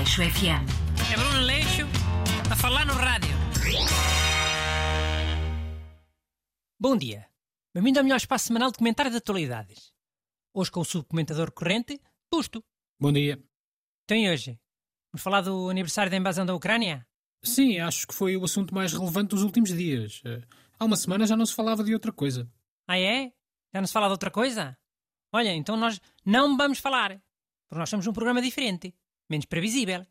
Aleixo FM. É Bruno Leixo a falar no rádio. Bom dia. Bem-vindo ao melhor espaço semanal de comentário de atualidades. Hoje com o subcomentador corrente, Busto. Bom dia. Então e hoje? Vamos falar do aniversário da invasão da Ucrânia? Sim, acho que foi o assunto mais relevante dos últimos dias. Há uma semana já não se falava de outra coisa. Ah é? Já não se fala de outra coisa? Olha, então nós não vamos falar. Porque nós somos um programa diferente. Menos previsível.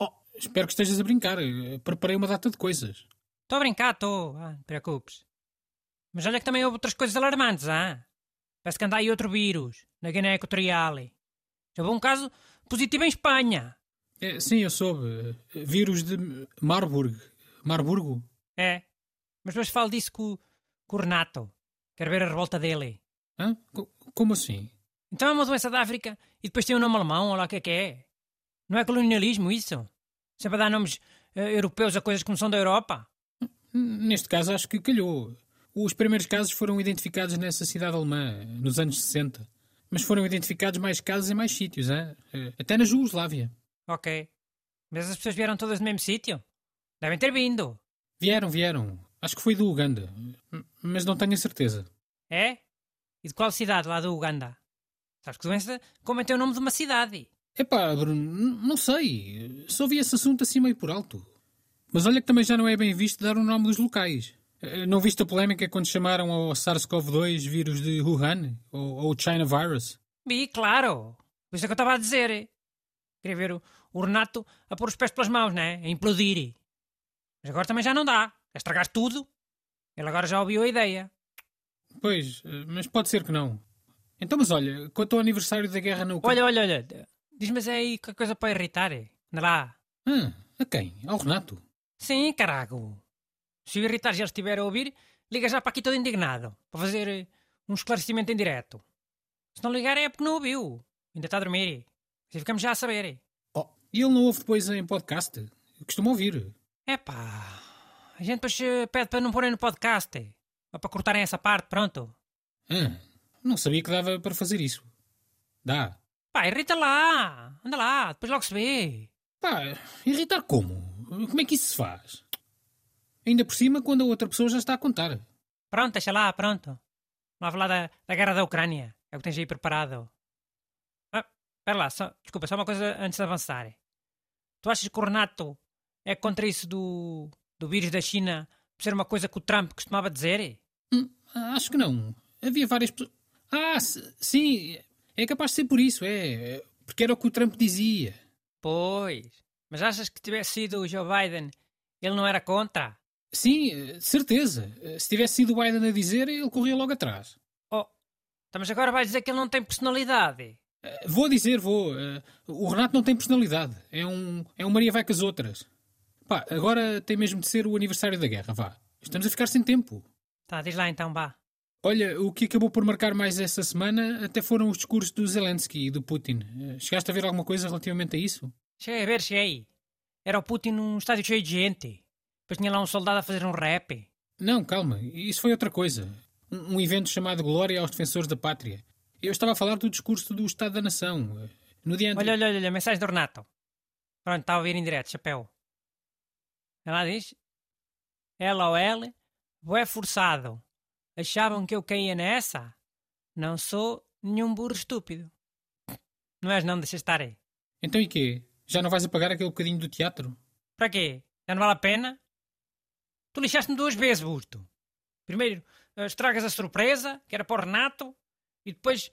Oh, espero que estejas a brincar. Eh, Preparei uma data de coisas. Estou a brincar, estou. Ah, não te preocupes. Mas olha que também houve outras coisas alarmantes, ah? Parece que anda aí outro vírus, na Guiné Equatorial. Já houve um caso positivo em Espanha. Eh, Sim, eu soube. Eh, Vírus de Marburg. Marburgo? É. Mas depois falo disso com, com o Renato. Quero ver a revolta dele. Hã? Co- Como assim? Então é uma doença da África e depois tem um nome alemão, ou lá o que é que é. Não é colonialismo isso? Sempre a dar nomes eh, europeus a coisas que não são da Europa? Neste caso, acho que calhou. Os primeiros casos foram identificados nessa cidade alemã, nos anos 60. Mas foram identificados mais casos em mais sítios, hã? Eh, até na Jugoslávia. Ok. Mas as pessoas vieram todas do mesmo sítio? Devem ter vindo. Vieram, vieram. Acho que foi do Uganda. Mas não tenho a certeza. É? E de qual cidade lá do Uganda? Sabes que doença como tem o nome de uma cidade. Epá, Bruno, não sei. Só vi esse assunto assim meio por alto. Mas olha que também já não é bem visto dar o nome dos locais. Eh, Não viste a polémica quando chamaram ao SARS-CoV-2 vírus de Wuhan? Ou, ou China Virus? Vi, claro. Por isso é que eu estava a dizer. Queria ver o, o Renato a pôr os pés pelas mãos, né? A implodir. Mas agora também já não dá. A estragar tudo. Ele agora já ouviu a ideia. Pois, eh, mas pode ser que não. Então, mas olha, quanto ao aniversário da guerra na Ucrânia... Olha, olha, olha. Diz-me se é aí qualquer coisa para irritar. eh. Anda lá. Ah, a quem? Ao Renato? Sim, carago. Se o irritar já estiver a ouvir, liga já para aqui todo indignado. Para fazer eh, um esclarecimento em direto. Se não ligar é porque não ouviu. Ainda está a dormir. Assim ficamos já a saber. Oh, e ele não ouve depois em podcast? Eu costumo ouvir. Epá, a gente depois eh, pede para não porem no podcast. Ou para cortarem essa parte, pronto. Ah, não sabia que dava para fazer isso. Dá. Pá, irrita lá. Anda lá, depois logo se vê. Pá, irritar como? Como é que isso se faz? Ainda por cima quando a outra pessoa já está a contar. Pronto, deixa lá, pronto. Não vai falar da, da guerra da Ucrânia. É o que tens aí preparado. Ah, espera lá, só, desculpa, só uma coisa antes de avançar. Tu achas que o Renato é contra isso do, do vírus da China por ser uma coisa que o Trump costumava dizer? Hum, acho que não. Havia várias pessoas. Ah, sim. É capaz de ser por isso, é. Porque era o que o Trump dizia. Pois. Mas achas que tivesse sido o Joe Biden, ele não era contra? Sim, eh, certeza. Eh, Se tivesse sido o Biden a dizer, ele corria logo atrás. Oh, então, mas agora vais dizer que ele não tem personalidade. Eh, Vou dizer, vou. O Renato não tem personalidade. É um, é um Maria vai com as outras. Pá, agora tem mesmo de ser o aniversário da guerra, vá. Estamos a ficar sem tempo. Tá, diz lá então, vá. Olha, o que acabou por marcar mais essa semana até foram os discursos do Zelensky e do Putin. Eh, Chegaste a ver alguma coisa relativamente a isso? Cheguei a ver, cheguei. Era o Putin num estádio cheio de gente. Depois tinha lá um soldado a fazer um rap. Não, calma, isso foi outra coisa. Um, um evento chamado Glória aos Defensores da Pátria. Eu estava a falar do discurso do Estado da Nação. eh, No dia Olha, anterior. olha, olha, olha, mensagem do Renato. Pronto, está a ouvir em direto, chapéu. Ela diz: LOL, bué forçado. Achavam que eu caía nessa? Não sou nenhum burro estúpido. Não és não, deixa estar aí. Então e quê? Já não vais apagar aquele bocadinho do teatro? Para quê? Já não vale a pena? Tu lixaste-me duas vezes, Busto. Primeiro, eh, estragas a surpresa, que era para o Renato, e depois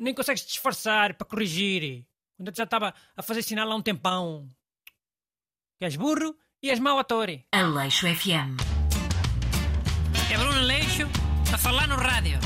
nem consegues disfarçar para corrigir. Quando eu já estava a fazer sinal há um tempão. Que és burro e és mau ator. Aleixo FM. É Bruno Leixo a falar no rádio.